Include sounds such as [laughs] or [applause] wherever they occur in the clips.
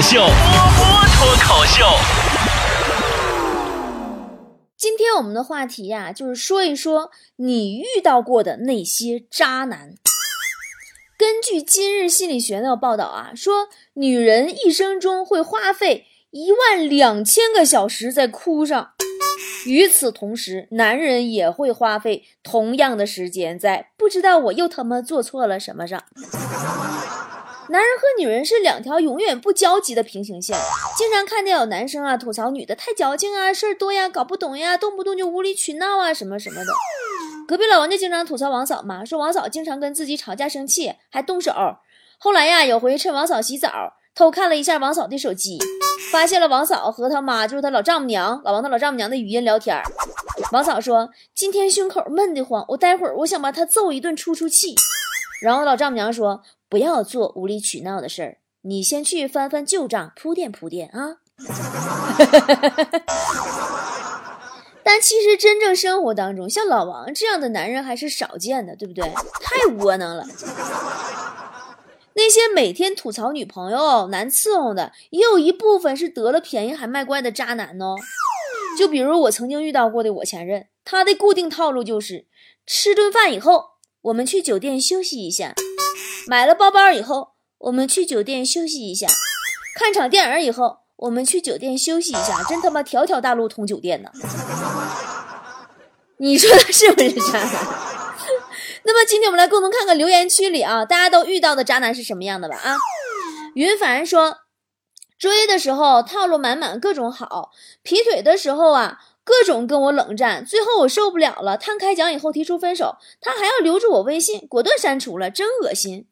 秀，波波脱口秀。今天我们的话题呀、就是说一说你遇到过的那些渣男。根据今日心理学的报道啊，说女人一生中会花费一万两千个小时在哭上，与此同时，男人也会花费同样的时间在不知道我又他妈做错了什么上。男人和女人是两条永远不交集的平行线，经常看见有男生啊吐槽女的太矫情啊，事儿多呀，搞不懂呀，动不动就无理取闹啊，什么什么的。隔壁老王就经常吐槽王嫂嘛，说王嫂经常跟自己吵架生气，还动手。后来呀，有回趁王嫂洗澡，偷看了一下王嫂的手机，发现了王嫂和他妈，就是他老丈母娘，老王他老丈母娘的语音聊天。王嫂说：“今天胸口闷得慌，我待会儿我想把他揍一顿出出气。”然后老丈母娘说：“不要做无理取闹的事儿，你先去翻翻旧账，铺垫铺垫啊。[laughs] ”但其实真正生活当中，像老王这样的男人还是少见的，对不对？太窝囊了。那些每天吐槽女朋友难伺候的，也有一部分是得了便宜还卖乖的渣男哦。就比如我曾经遇到过的我前任，他的固定套路就是吃顿饭以后，我们去酒店休息一下；买了包包以后，我们去酒店休息一下；看场电影以后，我们去酒店休息一下。真他妈条条大路通酒店呢！[laughs] 你说他是不是渣男？[laughs] 那么今天我们来共同看看留言区里啊，大家都遇到的渣男是什么样的吧？啊，云凡说，追的时候套路满满，各种好；劈腿的时候啊，各种跟我冷战，最后我受不了了，摊开讲以后提出分手，他还要留住我微信，果断删除了，真恶心。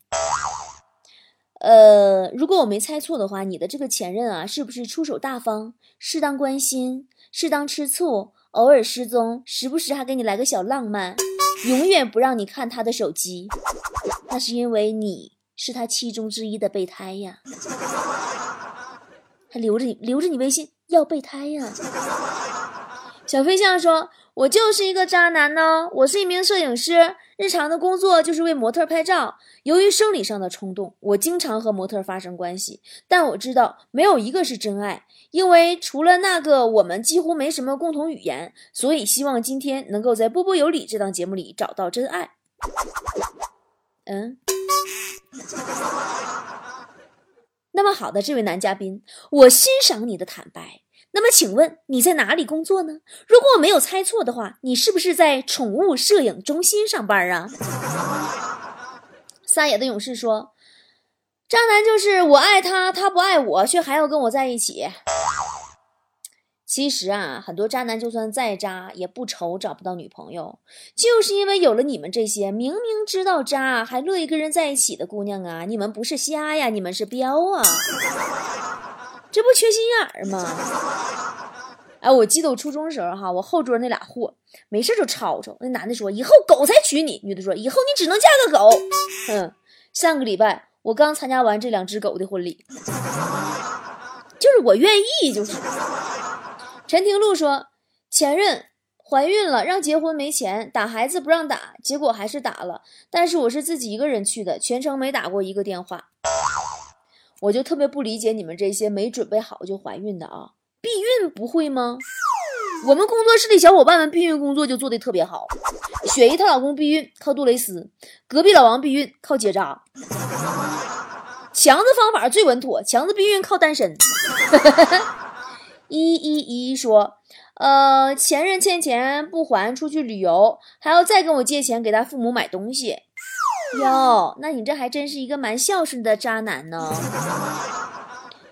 呃，如果我没猜错的话，你的这个前任啊，是不是出手大方，适当关心，适当吃醋？偶尔失踪，时不时还给你来个小浪漫，永远不让你看他的手机，那是因为你是他其中之一的备胎呀，还留着你留着你微信要备胎呀。小飞象说：“我就是一个渣男呢，我是一名摄影师，日常的工作就是为模特拍照。由于生理上的冲动，我经常和模特发生关系，但我知道没有一个是真爱。”因为除了那个，我们几乎没什么共同语言，所以希望今天能够在《波波有理》这档节目里找到真爱。嗯，[laughs] 那么好的这位男嘉宾，我欣赏你的坦白。那么请问你在哪里工作呢？如果我没有猜错的话，你是不是在宠物摄影中心上班啊？[laughs] 撒野的勇士说。渣男就是我爱他，他不爱我，却还要跟我在一起。其实啊，很多渣男就算再渣，也不愁找不到女朋友，就是因为有了你们这些明明知道渣还乐意跟人在一起的姑娘啊！你们不是瞎呀，你们是彪啊！这不缺心眼儿吗？哎，我记得我初中时候哈，我后桌那俩货没事就吵吵。那男的说：“以后狗才娶你。”女的说：“以后你只能嫁个狗。”嗯，上个礼拜。我刚参加完这两只狗的婚礼，就是我愿意，就是。陈廷露说，前任怀孕了，让结婚没钱，打孩子不让打，结果还是打了。但是我是自己一个人去的，全程没打过一个电话。我就特别不理解你们这些没准备好就怀孕的啊，避孕不会吗？我们工作室的小伙伴们避孕工作就做得特别好。雪姨她老公避孕靠杜蕾斯，隔壁老王避孕靠结扎。强子方法最稳妥，强子避孕靠单身。一一一说，呃，前任欠钱不还，出去旅游，还要再跟我借钱给他父母买东西。哟，那你这还真是一个蛮孝顺的渣男呢。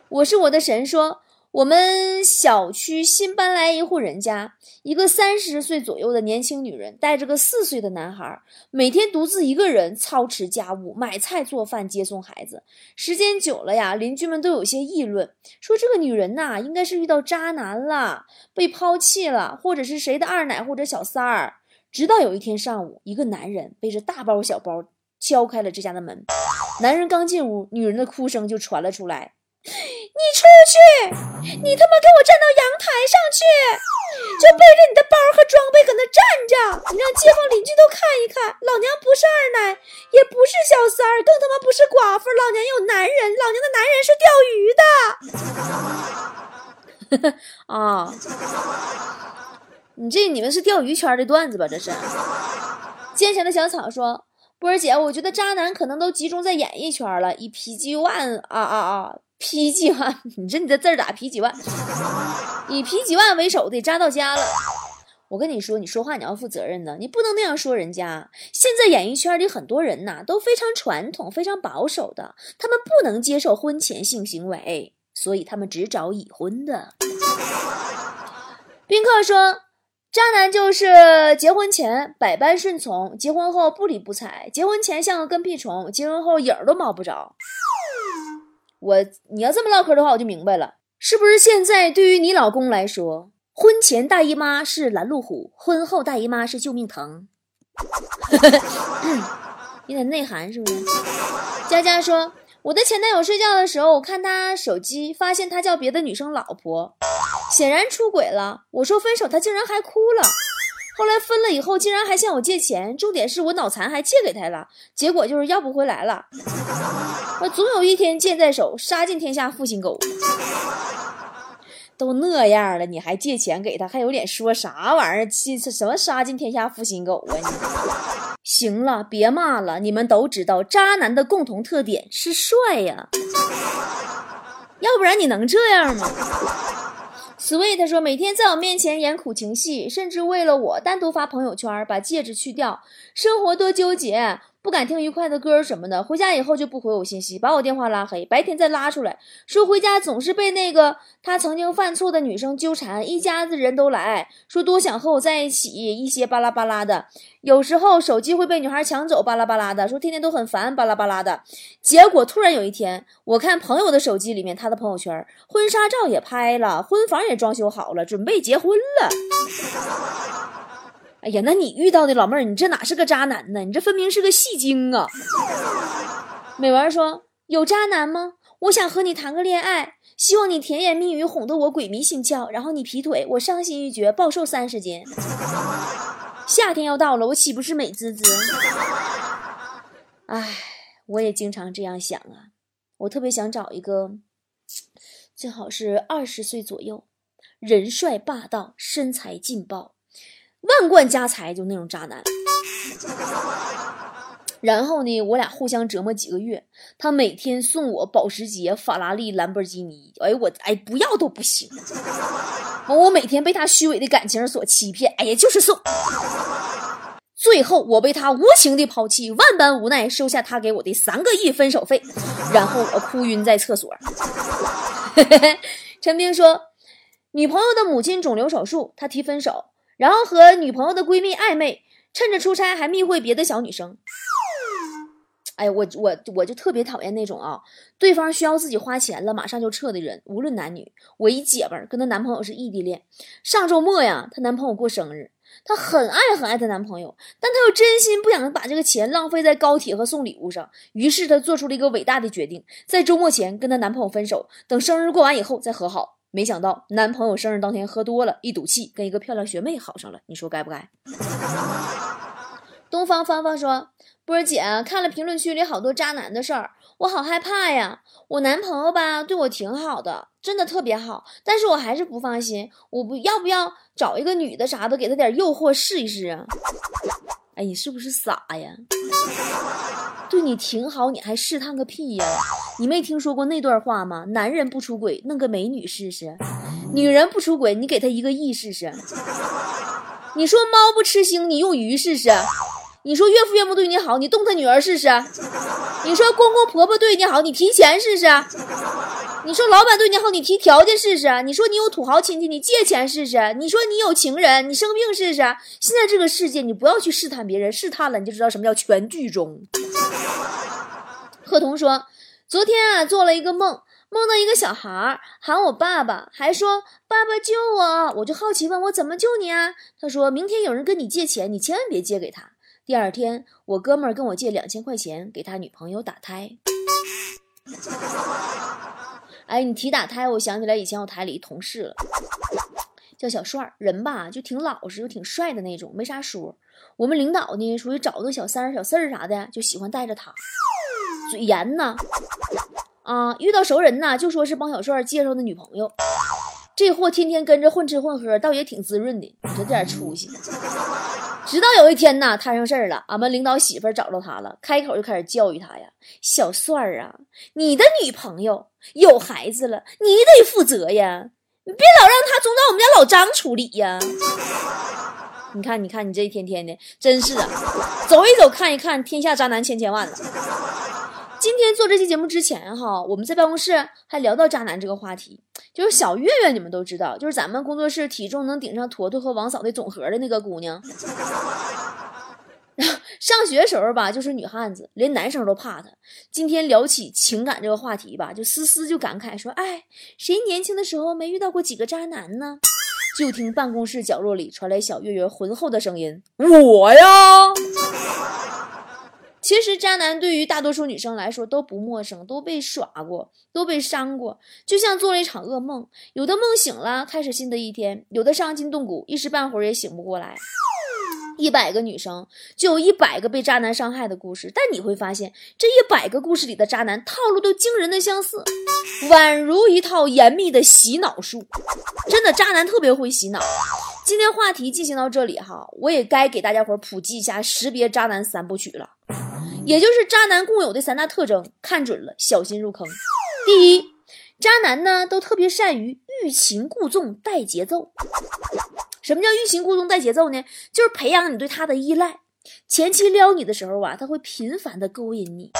我是我的神说。我们小区新搬来一户人家，一个三十岁左右的年轻女人带着个四岁的男孩，每天独自一个人操持家务、买菜、做饭、接送孩子。时间久了呀，邻居们都有些议论，说这个女人呐，应该是遇到渣男了，被抛弃了，或者是谁的二奶或者小三儿。直到有一天上午，一个男人背着大包小包敲开了这家的门，男人刚进屋，女人的哭声就传了出来。你出去！你他妈给我站到阳台上去！就背着你的包和装备搁那站着，你让街坊邻居都看一看。老娘不是二奶，也不是小三儿，更他妈不是寡妇。老娘有男人，老娘的男人是钓鱼的。[laughs] 啊，你这你们是钓鱼圈的段子吧？这是。坚强的小草说：“波儿姐，我觉得渣男可能都集中在演艺圈了，以 PG One 啊啊啊，PG [laughs] One，你这你这字儿咋 PG [laughs] One？以 PG One 为首的渣到家了。我跟你说，你说话你要负责任的，你不能那样说人家。现在演艺圈里很多人呐都非常传统、非常保守的，他们不能接受婚前性行为，所以他们只找已婚的。”宾客说。渣男就是结婚前百般顺从，结婚后不理不睬。结婚前像个跟屁虫，结婚后影儿都摸不着。我你要这么唠嗑的话，我就明白了，是不是现在对于你老公来说，婚前大姨妈是拦路虎，婚后大姨妈是救命藤？[laughs] 有点内涵是不是？佳佳说。我的前男友睡觉的时候，我看他手机，发现他叫别的女生老婆，显然出轨了。我说分手，他竟然还哭了。后来分了以后，竟然还向我借钱，重点是我脑残还借给他了，结果就是要不回来了。我总有一天剑在手，杀尽天下负心狗。都那样了，你还借钱给他，还有脸说啥玩意儿？什么杀尽天下负心狗啊你？行了，别骂了。你们都知道，渣男的共同特点是帅呀，要不然你能这样吗？Sweet 说，每天在我面前演苦情戏，甚至为了我单独发朋友圈，把戒指去掉，生活多纠结。不敢听愉快的歌什么的，回家以后就不回我信息，把我电话拉黑，白天再拉出来，说回家总是被那个他曾经犯错的女生纠缠，一家子人都来说多想和我在一起，一些巴拉巴拉的，有时候手机会被女孩抢走，巴拉巴拉的，说天天都很烦，巴拉巴拉的。结果突然有一天，我看朋友的手机里面，他的朋友圈，婚纱照也拍了，婚房也装修好了，准备结婚了。哎呀，那你遇到的老妹儿，你这哪是个渣男呢？你这分明是个戏精啊！[laughs] 美文说：“有渣男吗？我想和你谈个恋爱，希望你甜言蜜语哄得我鬼迷心窍，然后你劈腿，我伤心欲绝，暴瘦三十斤。[laughs] 夏天要到了，我岂不是美滋滋？哎，我也经常这样想啊。我特别想找一个，最好是二十岁左右，人帅霸道，身材劲爆。”万贯家财就那种渣男，然后呢，我俩互相折磨几个月，他每天送我保时捷、法拉利、兰博基尼，哎我哎不要都不行。我每天被他虚伪的感情所欺骗，哎呀就是送。最后我被他无情的抛弃，万般无奈收下他给我的三个亿分手费，然后我哭晕在厕所。[laughs] 陈冰说，女朋友的母亲肿瘤手术，他提分手。然后和女朋友的闺蜜暧昧，趁着出差还密会别的小女生。哎，我我我就特别讨厌那种啊，对方需要自己花钱了马上就撤的人，无论男女。我一姐们儿跟她男朋友是异地恋，上周末呀，她男朋友过生日，她很爱很爱她男朋友，但她又真心不想把这个钱浪费在高铁和送礼物上，于是她做出了一个伟大的决定，在周末前跟她男朋友分手，等生日过完以后再和好。没想到男朋友生日当天喝多了，一赌气跟一个漂亮学妹好上了。你说该不该？[laughs] 东方芳芳说：“波儿姐，看了评论区里好多渣男的事儿，我好害怕呀。我男朋友吧对我挺好的，真的特别好，但是我还是不放心。我不要不要找一个女的啥的，给他点诱惑试一试啊？哎，你是不是傻呀？”对你挺好，你还试探个屁呀？你没听说过那段话吗？男人不出轨，弄个美女试试；女人不出轨，你给她一个亿试试。你说猫不吃腥，你用鱼试试；你说岳父岳母对你好，你动他女儿试试；你说公公婆婆对你好，你提钱试试；你说老板对你好，你提条件试试；你说你有土豪亲戚，你借钱试试；你说你有情人，你生病试试。现在这个世界，你不要去试探别人，试探了你就知道什么叫全剧终。贺童说：“昨天啊，做了一个梦，梦到一个小孩喊我爸爸，还说爸爸救我。我就好奇问我怎么救你啊？他说明天有人跟你借钱，你千万别借给他。第二天，我哥们儿跟我借两千块钱给他女朋友打胎。哎，你提打胎，我想起来以前我台里一同事了。叫小帅，人吧就挺老实又挺帅的那种，没啥说。我们领导呢，属于找个小三儿、小四儿啥的，就喜欢带着他，嘴严呢。啊，遇到熟人呢，就说是帮小帅介绍的女朋友。这货天天跟着混吃混喝，倒也挺滋润的，你这点出息。直到有一天呢，摊上事儿了，俺们领导媳妇儿找到他了，开口就开始教育他呀：“小帅儿啊，你的女朋友有孩子了，你得负责呀，你别老让他总找我们家老张处理呀。[laughs] ”你看，你看，你这一天天的，真是的，走一走，看一看，天下渣男千千万了。今天做这期节目之前哈，我们在办公室还聊到渣男这个话题，就是小月月，你们都知道，就是咱们工作室体重能顶上坨坨和王嫂的总和的那个姑娘。[laughs] 上学时候吧，就是女汉子，连男生都怕她。今天聊起情感这个话题吧，就思思就感慨说：“哎，谁年轻的时候没遇到过几个渣男呢？”就听办公室角落里传来小月月浑厚的声音：“我呀。”其实渣男对于大多数女生来说都不陌生，都被耍过，都被伤过，就像做了一场噩梦。有的梦醒了，开始新的一天；有的伤筋动骨，一时半会儿也醒不过来。一百个女生就有一百个被渣男伤害的故事，但你会发现，这一百个故事里的渣男套路都惊人的相似，宛如一套严密的洗脑术。真的，渣男特别会洗脑。今天话题进行到这里哈，我也该给大家伙普及一下识别渣男三部曲了，也就是渣男共有的三大特征，看准了小心入坑。第一，渣男呢都特别善于欲擒故纵带节奏。什么叫欲擒故纵带节奏呢？就是培养你对他的依赖。前期撩你的时候啊，他会频繁的勾引你，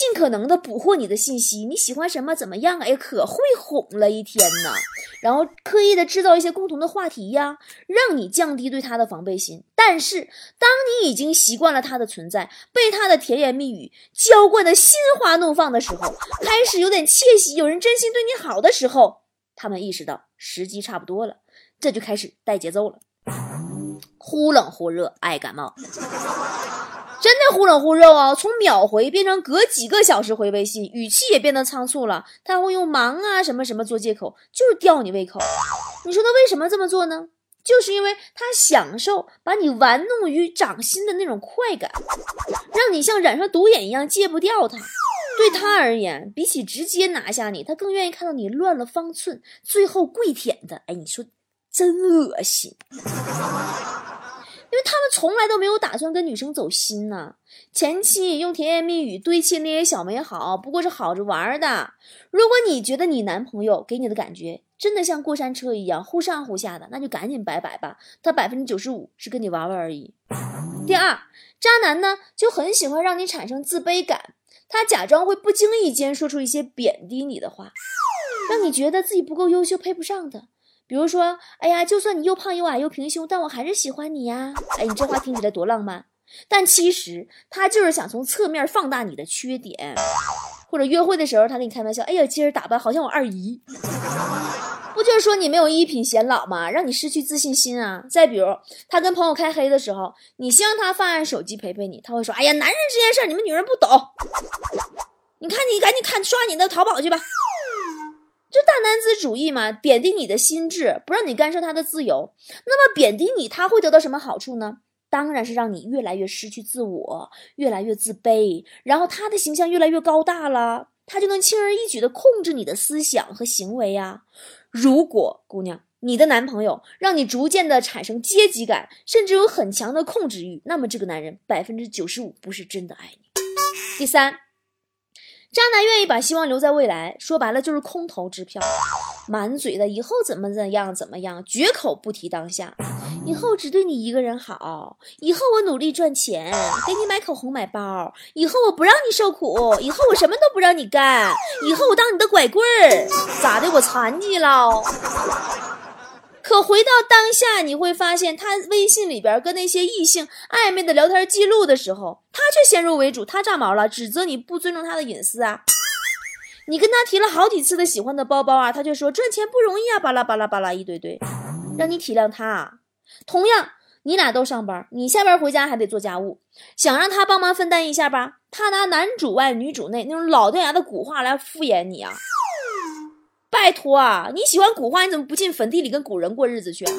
尽可能的捕获你的信息。你喜欢什么？怎么样？哎，可会哄了一天呢。然后刻意的制造一些共同的话题呀，让你降低对他的防备心。但是，当你已经习惯了他的存在，被他的甜言蜜语浇灌的心花怒放的时候，开始有点窃喜，有人真心对你好的时候，他们意识到时机差不多了。这就开始带节奏了，忽冷忽热，爱感冒，真的忽冷忽热啊！从秒回变成隔几个小时回微信，语气也变得仓促了。他会用忙啊什么什么做借口，就是吊你胃口。你说他为什么这么做呢？就是因为他享受把你玩弄于掌心的那种快感，让你像染上毒瘾一样戒不掉他。对他而言，比起直接拿下你，他更愿意看到你乱了方寸，最后跪舔的。哎，你说。真恶心，为他们从来都没有打算跟女生走心呢。前期用甜言蜜语堆砌那些小美好，不过是好着玩的。如果你觉得你男朋友给你的感觉真的像过山车一样忽上忽下的，那就赶紧拜拜吧。他百分之九十五是跟你玩玩而已。[laughs] 第二，渣男呢就很喜欢让你产生自卑感，他假装会不经意间说出一些贬低你的话，让你觉得自己不够优秀，配不上的。比如说，哎呀，就算你又胖又矮又平胸，但我还是喜欢你呀！哎，你这话听起来多浪漫，但其实他就是想从侧面放大你的缺点，或者约会的时候他跟你开玩笑，哎呀，今儿打扮好像我二姨，不就是说你没有一品显老吗？让你失去自信心啊！再比如，他跟朋友开黑的时候，你希望他放下手机陪陪你，他会说，哎呀，男人这件事你们女人不懂，你看你赶紧看刷你的淘宝去吧。就大男子主义嘛，贬低你的心智，不让你干涉他的自由。那么贬低你，他会得到什么好处呢？当然是让你越来越失去自我，越来越自卑，然后他的形象越来越高大了，他就能轻而易举的控制你的思想和行为呀。如果姑娘，你的男朋友让你逐渐的产生阶级感，甚至有很强的控制欲，那么这个男人百分之九十五不是真的爱你。第三。渣男愿意把希望留在未来，说白了就是空头支票，满嘴的以后怎么怎样怎么样，绝口不提当下。以后只对你一个人好，以后我努力赚钱，给你买口红买包，以后我不让你受苦，以后我什么都不让你干，以后我当你的拐棍儿，咋的？我残疾了？可回到当下，你会发现他微信里边跟那些异性暧昧的聊天记录的时候，他却先入为主，他炸毛了，指责你不尊重他的隐私啊！你跟他提了好几次的喜欢的包包啊，他就说赚钱不容易啊，巴拉巴拉巴拉一堆堆，让你体谅他啊。同样，你俩都上班，你下班回家还得做家务，想让他帮忙分担一下吧，他拿男主外女主内那种老掉牙的古话来敷衍你啊！拜托啊，你喜欢古画，你怎么不进坟地里跟古人过日子去啊？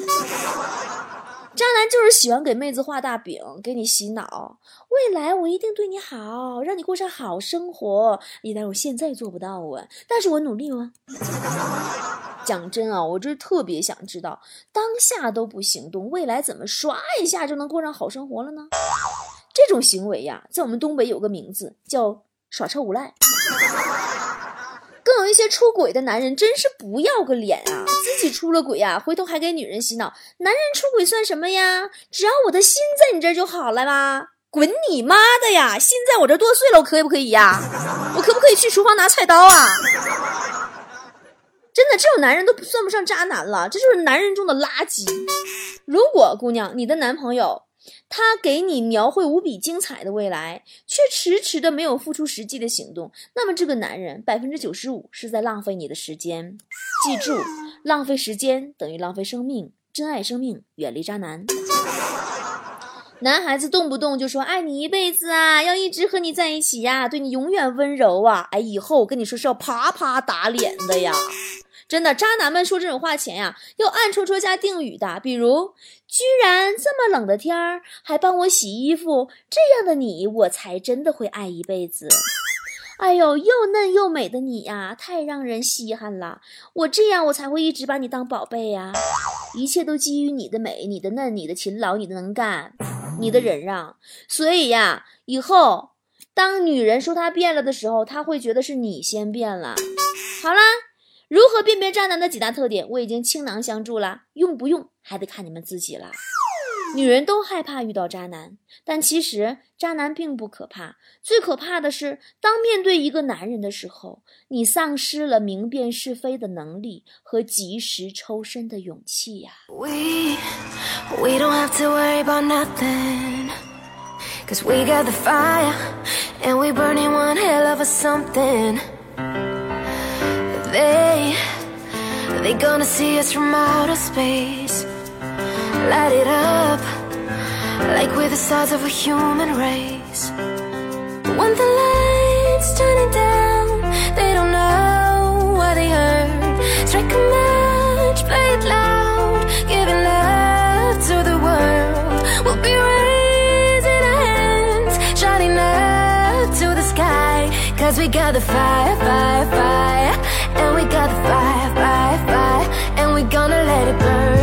渣男就是喜欢给妹子画大饼，给你洗脑，未来我一定对你好，让你过上好生活。一旦我现在做不到啊，但是我努力了。讲真啊，我这特别想知道，当下都不行动，未来怎么刷一下就能过上好生活了呢？这种行为呀，在我们东北有个名字叫耍臭无赖。有一些出轨的男人，真是不要个脸啊！自己出了轨呀，回头还给女人洗脑。男人出轨算什么呀？只要我的心在你这儿就好了啦！滚你妈的呀！心在我这剁碎了，我可不可以呀？我可不可以去厨房拿菜刀啊？真的，这种男人都不算不上渣男了，这就是男人中的垃圾。如果姑娘，你的男朋友。他给你描绘无比精彩的未来，却迟迟的没有付出实际的行动，那么这个男人百分之九十五是在浪费你的时间。记住，浪费时间等于浪费生命，珍爱生命，远离渣男。男孩子动不动就说爱你一辈子啊，要一直和你在一起呀，对你永远温柔啊，哎，以后我跟你说是要啪啪打脸的呀。真的，渣男们说这种话前呀，要暗戳戳加定语的，比如，居然这么冷的天儿还帮我洗衣服，这样的你，我才真的会爱一辈子。哎呦，又嫩又美的你呀，太让人稀罕了。我这样，我才会一直把你当宝贝呀。一切都基于你的美、你的嫩、你的勤劳、你的能干、你的忍让。所以呀，以后当女人说她变了的时候，她会觉得是你先变了。好啦。如何辨别渣男的几大特点，我已经倾囊相助了，用不用还得看你们自己了。女人都害怕遇到渣男，但其实渣男并不可怕，最可怕的是当面对一个男人的时候，你丧失了明辨是非的能力和及时抽身的勇气呀。cause we got the fire and we burning one hell of a something。They, they gonna see us from outer space. Light it up, like we're the stars of a human race. When the lights turning down, they don't know what they heard. Strike a match, play it loud, giving love to the world. We'll be raising our hands, shining up to the sky. Cause we got the fire, fire, fire we got the fire, fire, fire And we're gonna let it burn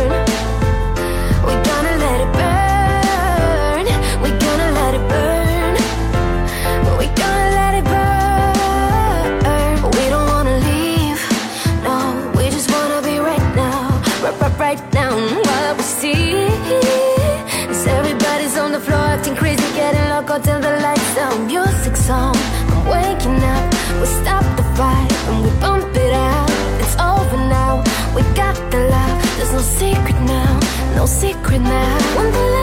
secret now, no secret now.